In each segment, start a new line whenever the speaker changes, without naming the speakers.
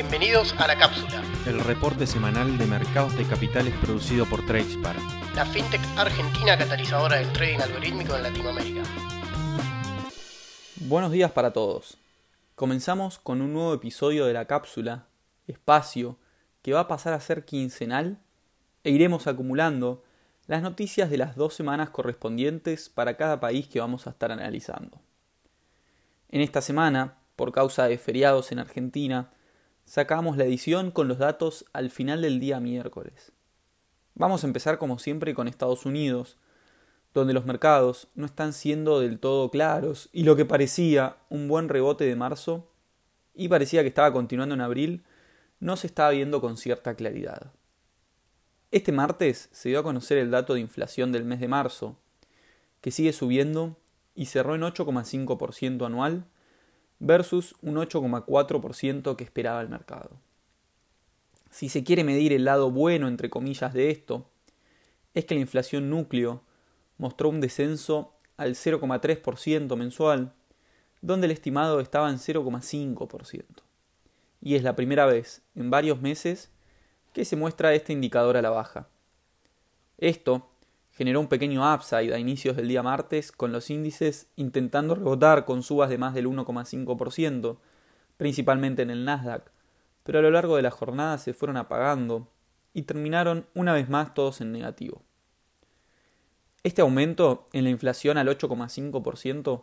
Bienvenidos a La Cápsula,
el reporte semanal de mercados de capitales producido por Tradespar,
la fintech argentina catalizadora del trading algorítmico en Latinoamérica.
Buenos días para todos. Comenzamos con un nuevo episodio de La Cápsula, espacio, que va a pasar a ser quincenal e iremos acumulando las noticias de las dos semanas correspondientes para cada país que vamos a estar analizando. En esta semana, por causa de feriados en Argentina, sacamos la edición con los datos al final del día miércoles. Vamos a empezar como siempre con Estados Unidos, donde los mercados no están siendo del todo claros y lo que parecía un buen rebote de marzo y parecía que estaba continuando en abril, no se estaba viendo con cierta claridad. Este martes se dio a conocer el dato de inflación del mes de marzo, que sigue subiendo y cerró en 8,5% anual versus un 8,4% que esperaba el mercado. Si se quiere medir el lado bueno, entre comillas, de esto, es que la inflación núcleo mostró un descenso al 0,3% mensual, donde el estimado estaba en 0,5%. Y es la primera vez en varios meses que se muestra este indicador a la baja. Esto generó un pequeño upside a inicios del día martes con los índices intentando rebotar con subas de más del 1,5%, principalmente en el Nasdaq, pero a lo largo de la jornada se fueron apagando y terminaron una vez más todos en negativo. Este aumento en la inflación al 8,5%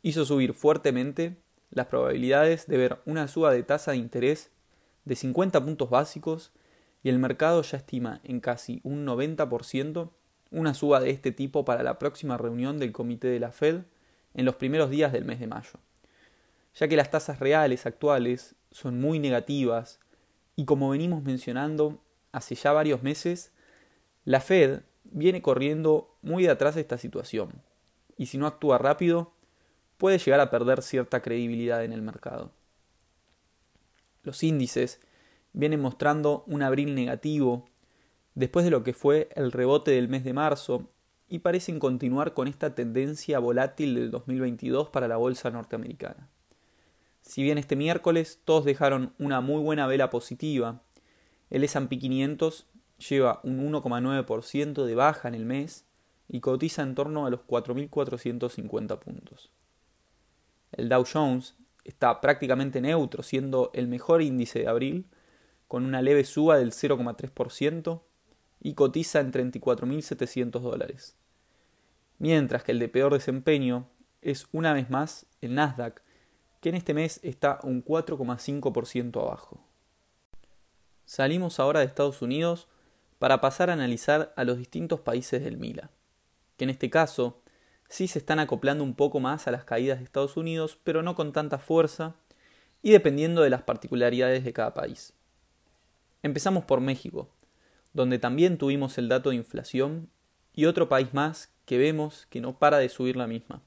hizo subir fuertemente las probabilidades de ver una suba de tasa de interés de 50 puntos básicos y el mercado ya estima en casi un 90% una suba de este tipo para la próxima reunión del comité de la Fed en los primeros días del mes de mayo, ya que las tasas reales actuales son muy negativas y como venimos mencionando hace ya varios meses, la Fed viene corriendo muy de atrás de esta situación y si no actúa rápido puede llegar a perder cierta credibilidad en el mercado. Los índices vienen mostrando un abril negativo después de lo que fue el rebote del mes de marzo y parecen continuar con esta tendencia volátil del 2022 para la bolsa norteamericana. Si bien este miércoles todos dejaron una muy buena vela positiva, el S&P 500 lleva un 1,9% de baja en el mes y cotiza en torno a los 4.450 puntos. El Dow Jones está prácticamente neutro, siendo el mejor índice de abril, con una leve suba del 0,3% y cotiza en 34.700 dólares. Mientras que el de peor desempeño es una vez más el Nasdaq, que en este mes está un 4,5% abajo. Salimos ahora de Estados Unidos para pasar a analizar a los distintos países del Mila, que en este caso sí se están acoplando un poco más a las caídas de Estados Unidos, pero no con tanta fuerza y dependiendo de las particularidades de cada país. Empezamos por México, donde también tuvimos el dato de inflación, y otro país más que vemos que no para de subir la misma.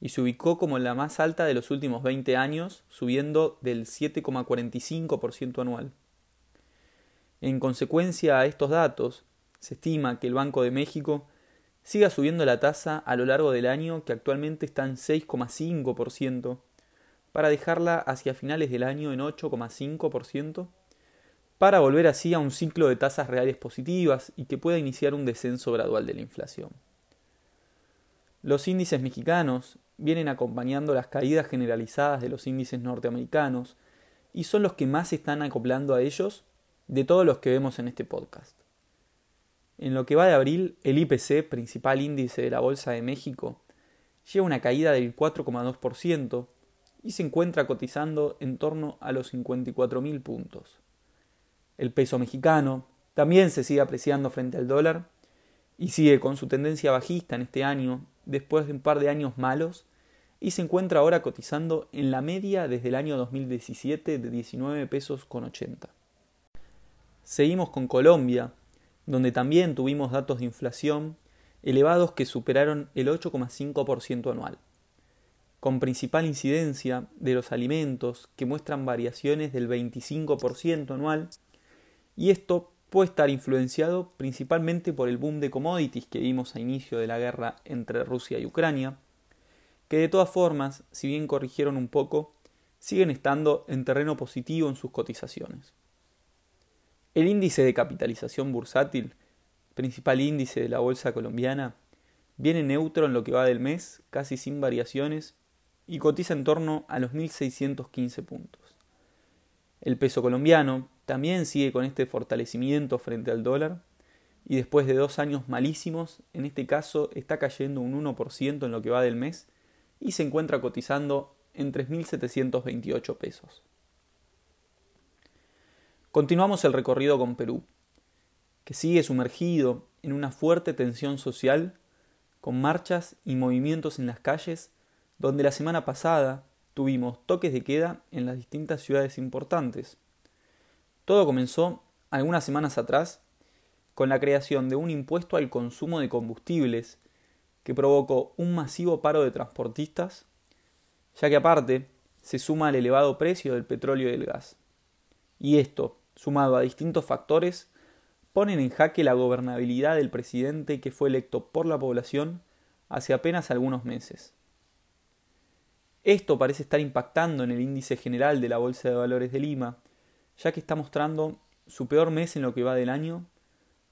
Y se ubicó como la más alta de los últimos 20 años, subiendo del 7,45% anual. En consecuencia a estos datos, se estima que el Banco de México siga subiendo la tasa a lo largo del año, que actualmente está en 6,5%, para dejarla hacia finales del año en 8,5%, para volver así a un ciclo de tasas reales positivas y que pueda iniciar un descenso gradual de la inflación. Los índices mexicanos vienen acompañando las caídas generalizadas de los índices norteamericanos y son los que más se están acoplando a ellos de todos los que vemos en este podcast. En lo que va de abril, el IPC, principal índice de la Bolsa de México, lleva una caída del 4,2% y se encuentra cotizando en torno a los 54.000 puntos. El peso mexicano también se sigue apreciando frente al dólar y sigue con su tendencia bajista en este año después de un par de años malos y se encuentra ahora cotizando en la media desde el año 2017 de 19 pesos con 80. Seguimos con Colombia, donde también tuvimos datos de inflación elevados que superaron el 8,5% anual, con principal incidencia de los alimentos que muestran variaciones del 25% anual y esto puede estar influenciado principalmente por el boom de commodities que vimos a inicio de la guerra entre Rusia y Ucrania, que de todas formas, si bien corrigieron un poco, siguen estando en terreno positivo en sus cotizaciones. El índice de capitalización bursátil, principal índice de la bolsa colombiana, viene neutro en lo que va del mes, casi sin variaciones, y cotiza en torno a los 1.615 puntos. El peso colombiano también sigue con este fortalecimiento frente al dólar, y después de dos años malísimos, en este caso está cayendo un 1% en lo que va del mes y se encuentra cotizando en 3.728 pesos. Continuamos el recorrido con Perú, que sigue sumergido en una fuerte tensión social, con marchas y movimientos en las calles, donde la semana pasada tuvimos toques de queda en las distintas ciudades importantes. Todo comenzó algunas semanas atrás con la creación de un impuesto al consumo de combustibles que provocó un masivo paro de transportistas, ya que aparte se suma al elevado precio del petróleo y del gas. Y esto, sumado a distintos factores, ponen en jaque la gobernabilidad del presidente que fue electo por la población hace apenas algunos meses. Esto parece estar impactando en el índice general de la Bolsa de Valores de Lima, ya que está mostrando su peor mes en lo que va del año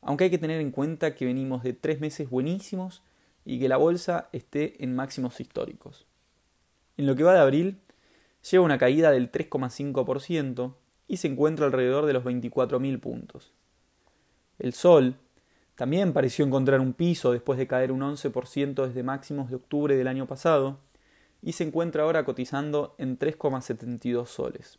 aunque hay que tener en cuenta que venimos de tres meses buenísimos y que la bolsa esté en máximos históricos. En lo que va de abril, lleva una caída del 3,5% y se encuentra alrededor de los 24.000 puntos. El Sol también pareció encontrar un piso después de caer un 11% desde máximos de octubre del año pasado y se encuentra ahora cotizando en 3,72 soles.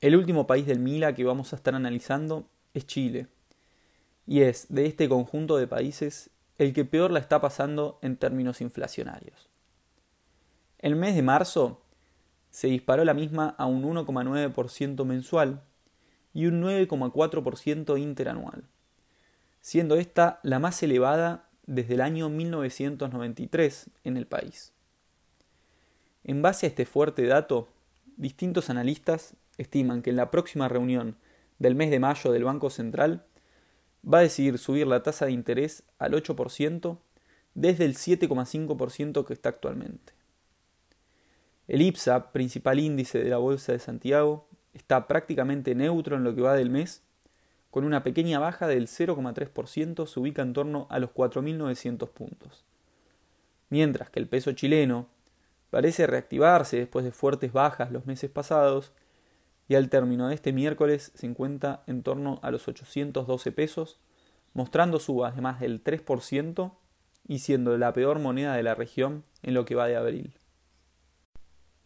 El último país del Mila que vamos a estar analizando es Chile, y es de este conjunto de países el que peor la está pasando en términos inflacionarios. El mes de marzo se disparó la misma a un 1,9% mensual y un 9,4% interanual, siendo esta la más elevada desde el año 1993 en el país. En base a este fuerte dato, distintos analistas estiman que en la próxima reunión del mes de mayo del Banco Central va a decidir subir la tasa de interés al 8% desde el 7,5% que está actualmente. El IPSA, principal índice de la Bolsa de Santiago, está prácticamente neutro en lo que va del mes, con una pequeña baja del 0,3% se ubica en torno a los 4.900 puntos. Mientras que el peso chileno parece reactivarse después de fuertes bajas los meses pasados y al término de este miércoles se encuentra en torno a los 812 pesos, mostrando subas de más del 3% y siendo la peor moneda de la región en lo que va de abril.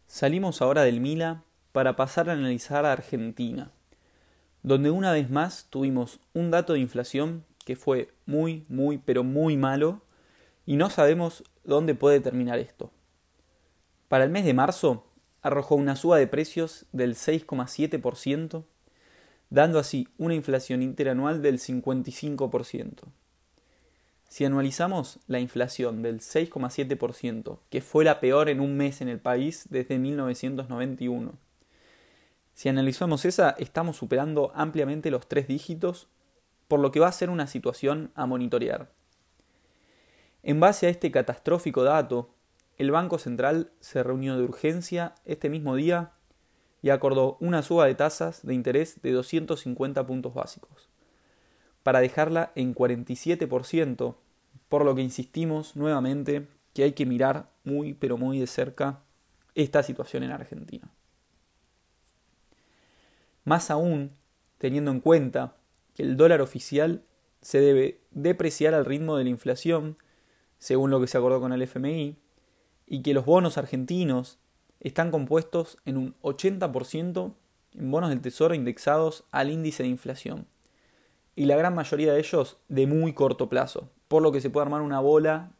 Salimos ahora del Mila para pasar a analizar a Argentina, donde una vez más tuvimos un dato de inflación que fue muy, muy, pero muy malo y no sabemos dónde puede terminar esto. Para el mes de marzo arrojó una suba de precios del 6,7%, dando así una inflación interanual del 55%. Si anualizamos la inflación del 6,7%, que fue la peor en un mes en el país desde 1991, si analizamos esa, estamos superando ampliamente los tres dígitos, por lo que va a ser una situación a monitorear. En base a este catastrófico dato, el Banco Central se reunió de urgencia este mismo día y acordó una suba de tasas de interés de 250 puntos básicos, para dejarla en 47%, por lo que insistimos nuevamente que hay que mirar muy pero muy de cerca esta situación en Argentina. Más aún, teniendo en cuenta que el dólar oficial se debe depreciar al ritmo de la inflación, según lo que se acordó con el FMI, y que los bonos argentinos están compuestos en un 80% en bonos del Tesoro indexados al índice de inflación. Y la gran mayoría de ellos de muy corto plazo, por lo que se puede armar una bola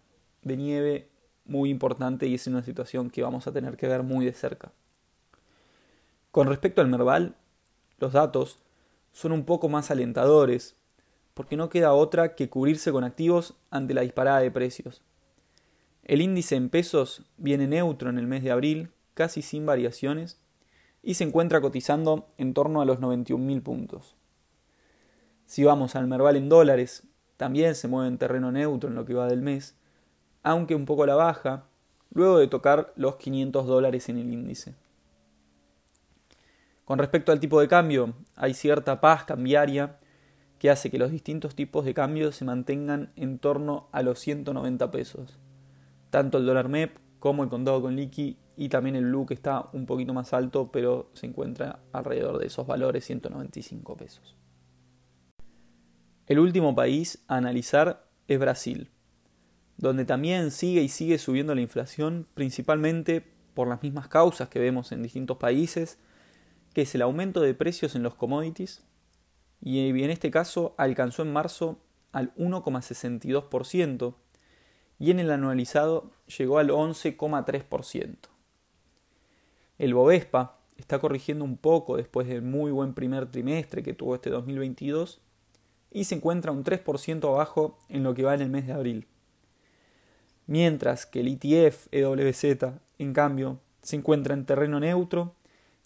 de nieve muy importante y es una situación que vamos a tener que ver muy de cerca. Con respecto al Merval, los datos son un poco más alentadores, porque no queda otra que cubrirse con activos ante la disparada de precios. El índice en pesos viene neutro en el mes de abril, casi sin variaciones, y se encuentra cotizando en torno a los 91.000 puntos. Si vamos al Merval en dólares, también se mueve en terreno neutro en lo que va del mes, aunque un poco a la baja, luego de tocar los 500 dólares en el índice. Con respecto al tipo de cambio, hay cierta paz cambiaria que hace que los distintos tipos de cambio se mantengan en torno a los 190 pesos. Tanto el dólar MEP como el contado con liqui y también el blue que está un poquito más alto pero se encuentra alrededor de esos valores 195 pesos. El último país a analizar es Brasil, donde también sigue y sigue subiendo la inflación principalmente por las mismas causas que vemos en distintos países, que es el aumento de precios en los commodities, y en este caso alcanzó en marzo al 1,62%, y en el anualizado llegó al 11,3%. El Bovespa está corrigiendo un poco después del muy buen primer trimestre que tuvo este 2022 y se encuentra un 3% abajo en lo que va en el mes de abril. Mientras que el ETF EWZ, en cambio, se encuentra en terreno neutro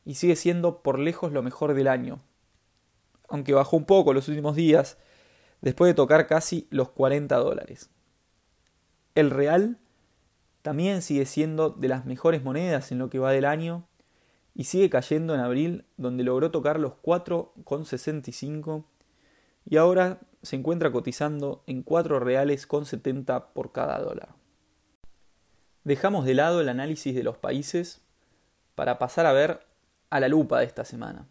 y sigue siendo por lejos lo mejor del año, aunque bajó un poco los últimos días después de tocar casi los 40 dólares. El real también sigue siendo de las mejores monedas en lo que va del año y sigue cayendo en abril donde logró tocar los 4,65 y ahora se encuentra cotizando en 4 reales con 70 por cada dólar. Dejamos de lado el análisis de los países para pasar a ver a la lupa de esta semana,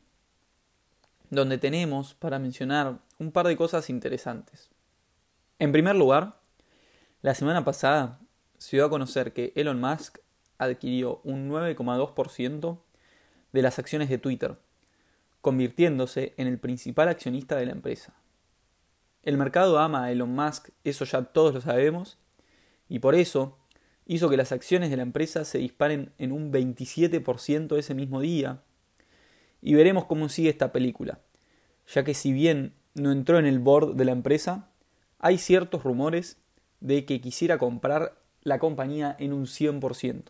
donde tenemos para mencionar un par de cosas interesantes. En primer lugar, la semana pasada se dio a conocer que Elon Musk adquirió un 9,2% de las acciones de Twitter, convirtiéndose en el principal accionista de la empresa. El mercado ama a Elon Musk, eso ya todos lo sabemos, y por eso hizo que las acciones de la empresa se disparen en un 27% ese mismo día. Y veremos cómo sigue esta película, ya que si bien no entró en el board de la empresa, hay ciertos rumores de que quisiera comprar la compañía en un 100%.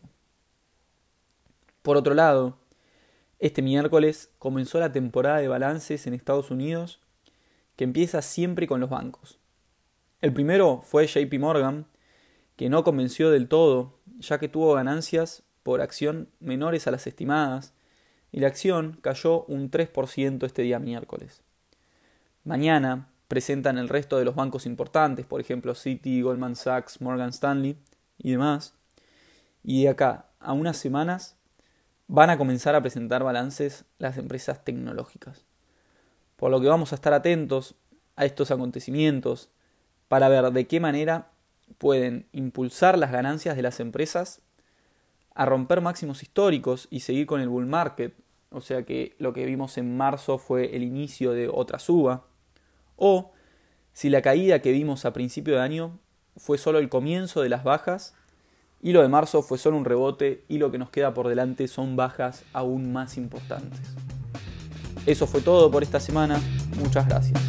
Por otro lado, este miércoles comenzó la temporada de balances en Estados Unidos que empieza siempre con los bancos. El primero fue JP Morgan, que no convenció del todo, ya que tuvo ganancias por acción menores a las estimadas, y la acción cayó un 3% este día miércoles. Mañana, presentan el resto de los bancos importantes, por ejemplo Citi, Goldman Sachs, Morgan Stanley y demás. Y de acá a unas semanas van a comenzar a presentar balances las empresas tecnológicas. Por lo que vamos a estar atentos a estos acontecimientos para ver de qué manera pueden impulsar las ganancias de las empresas a romper máximos históricos y seguir con el bull market, o sea que lo que vimos en marzo fue el inicio de otra suba, o si la caída que vimos a principio de año fue solo el comienzo de las bajas y lo de marzo fue solo un rebote y lo que nos queda por delante son bajas aún más importantes. Eso fue todo por esta semana, muchas gracias.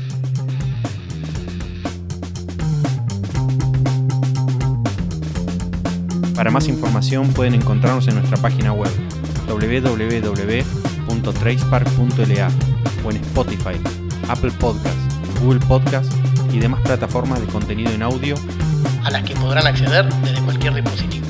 Para más información pueden encontrarnos en nuestra página web www.tracepark.la o en Spotify, Apple Podcasts Google Podcast y demás plataformas de contenido en audio
a las que podrán acceder desde cualquier dispositivo.